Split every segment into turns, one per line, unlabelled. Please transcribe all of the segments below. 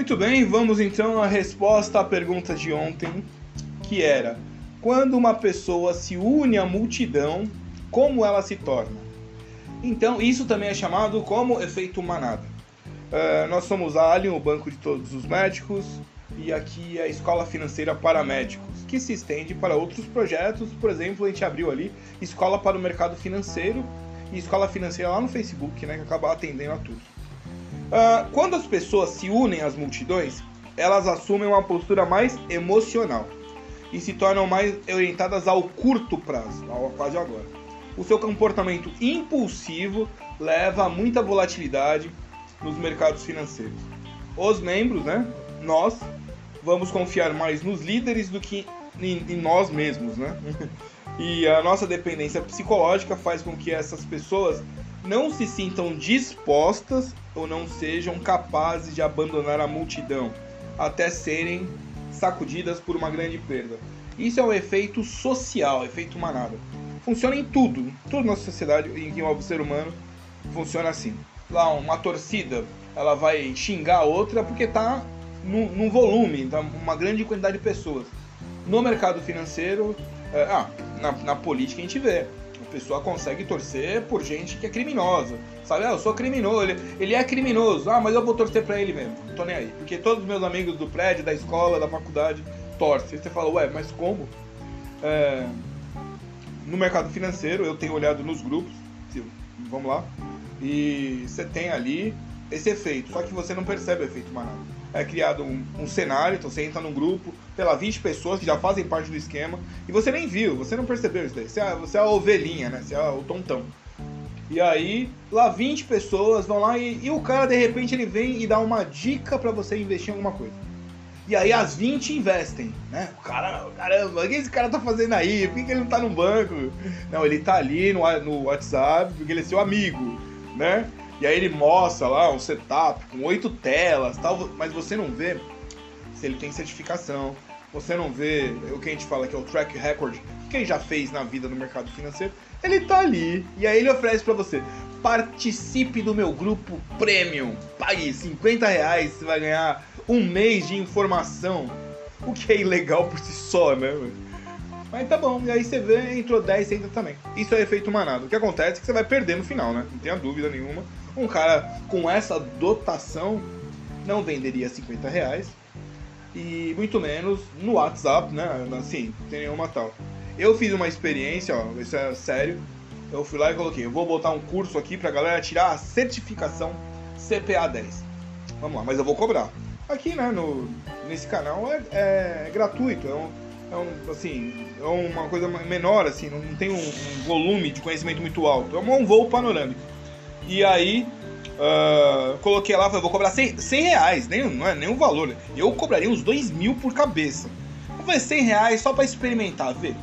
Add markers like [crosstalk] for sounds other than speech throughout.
Muito bem, vamos então à resposta à pergunta de ontem, que era: quando uma pessoa se une à multidão, como ela se torna? Então, isso também é chamado como efeito manada. Uh, nós somos a Alien, o banco de todos os médicos, e aqui é a Escola Financeira para Médicos, que se estende para outros projetos. Por exemplo, a gente abriu ali Escola para o Mercado Financeiro e Escola Financeira lá no Facebook, né, que acaba atendendo a tudo. Uh, quando as pessoas se unem às multidões, elas assumem uma postura mais emocional e se tornam mais orientadas ao curto prazo, ao quase agora. O seu comportamento impulsivo leva a muita volatilidade nos mercados financeiros. Os membros, né, nós, vamos confiar mais nos líderes do que em, em nós mesmos, né? [laughs] e a nossa dependência psicológica faz com que essas pessoas não se sintam dispostas ou não sejam capazes de abandonar a multidão até serem sacudidas por uma grande perda. Isso é um efeito social, efeito manada. Funciona em tudo, tudo na sociedade em que o ser humano funciona assim. Lá uma torcida, ela vai xingar a outra porque tá num, num volume, tá uma grande quantidade de pessoas. No mercado financeiro, é, ah, na, na política a gente vê pessoa consegue torcer por gente que é criminosa. Sabe? Ah, eu sou criminoso, ele, ele é criminoso. Ah, mas eu vou torcer pra ele mesmo. Não tô nem aí. Porque todos os meus amigos do prédio, da escola, da faculdade, torcem. Aí você fala, ué, mas como? É... No mercado financeiro, eu tenho olhado nos grupos, vamos lá, e você tem ali esse efeito, só que você não percebe o efeito manada. É criado um, um cenário, então você entra num grupo, sei lá, 20 pessoas que já fazem parte do esquema, e você nem viu, você não percebeu isso daí. Você é, você é a ovelhinha, né? Você é o tontão. E aí, lá 20 pessoas vão lá e, e o cara de repente ele vem e dá uma dica para você investir em alguma coisa. E aí as 20 investem, né? O cara, caramba, o que esse cara tá fazendo aí? Por que ele não tá no banco? Não, ele tá ali no, no WhatsApp porque ele é seu amigo, né? E aí ele mostra lá um setup com oito telas tal, mas você não vê se ele tem certificação, você não vê o que a gente fala que é o track record, que ele já fez na vida no mercado financeiro, ele tá ali. E aí ele oferece para você: participe do meu grupo premium, pague 50 reais, você vai ganhar um mês de informação. O que é ilegal por si só, né? Mas tá bom, e aí você vê, entrou 10, você entra também. Isso é efeito manado. O que acontece é que você vai perder no final, né? Não tenha dúvida nenhuma. Um cara com essa dotação não venderia 50 reais, e muito menos no WhatsApp, né? Assim, tem nenhuma tal. Eu fiz uma experiência, ó, isso é sério. Eu fui lá e coloquei, eu vou botar um curso aqui pra galera tirar a certificação CPA 10. Vamos lá, mas eu vou cobrar. Aqui, né, no, nesse canal é, é gratuito, é um, é um, assim, é uma coisa menor, assim, não tem um, um volume de conhecimento muito alto. É um voo panorâmico. E aí, Uh, coloquei lá, falei, vou cobrar 100, 100 reais, nem, não é o valor. Né? Eu cobraria uns 2 mil por cabeça. Eu falei, 100 reais só pra experimentar, ver.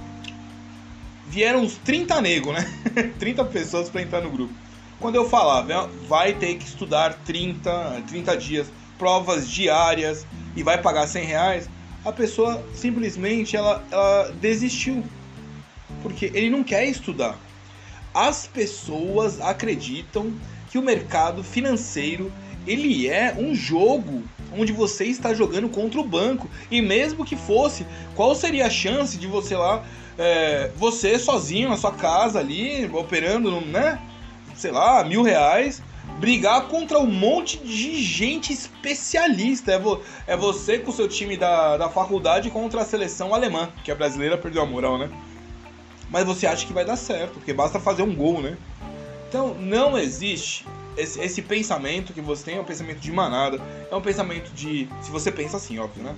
Vieram uns 30 negros, né? [laughs] 30 pessoas pra entrar no grupo. Quando eu falava, vai ter que estudar 30, 30 dias, provas diárias e vai pagar 100 reais, a pessoa simplesmente ela, ela desistiu. Porque ele não quer estudar. As pessoas acreditam que o mercado financeiro ele é um jogo onde você está jogando contra o banco. E mesmo que fosse, qual seria a chance de você lá, é, você sozinho na sua casa ali, operando, né? Sei lá, mil reais, brigar contra um monte de gente especialista. É, vo, é você com o seu time da, da faculdade contra a seleção alemã, que a brasileira perdeu a moral, né? Mas você acha que vai dar certo, porque basta fazer um gol, né? Então não existe esse, esse, pensamento que você tem, é um pensamento de manada, é um pensamento de. Se você pensa assim, óbvio, né?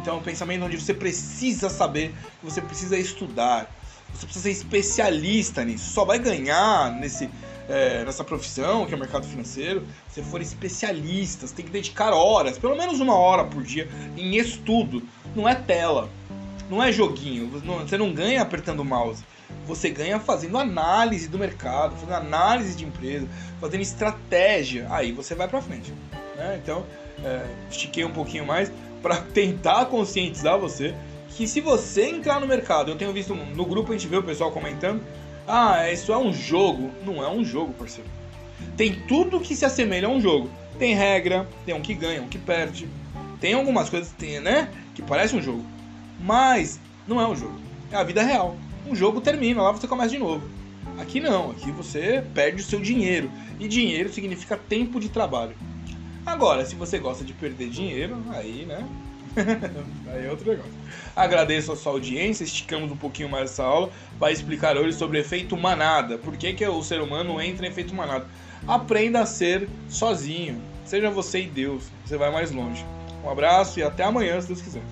Então é um pensamento onde você precisa saber, você precisa estudar, você precisa ser especialista nisso. Só vai ganhar nesse, é, nessa profissão, que é o mercado financeiro, se for especialista. Você tem que dedicar horas, pelo menos uma hora por dia, em estudo. Não é tela, não é joguinho. Você não ganha apertando o mouse você ganha fazendo análise do mercado, fazendo análise de empresa, fazendo estratégia. Aí você vai para frente. Né? Então, é, estiquei um pouquinho mais para [laughs] tentar conscientizar você que se você entrar no mercado, eu tenho visto no grupo a gente vê o pessoal comentando, ah, isso é um jogo. Não é um jogo, parceiro. Tem tudo que se assemelha a um jogo. Tem regra, tem um que ganha, um que perde. Tem algumas coisas, tem, né? Que parece um jogo. Mas não é um jogo. É a vida real. Um jogo termina, lá você começa de novo. Aqui não, aqui você perde o seu dinheiro. E dinheiro significa tempo de trabalho. Agora, se você gosta de perder dinheiro, aí, né? [laughs] aí é outro negócio. Agradeço a sua audiência, esticamos um pouquinho mais essa aula para explicar hoje sobre efeito manada. Por que, que o ser humano entra em efeito manada? Aprenda a ser sozinho. Seja você e Deus, você vai mais longe. Um abraço e até amanhã, se Deus quiser.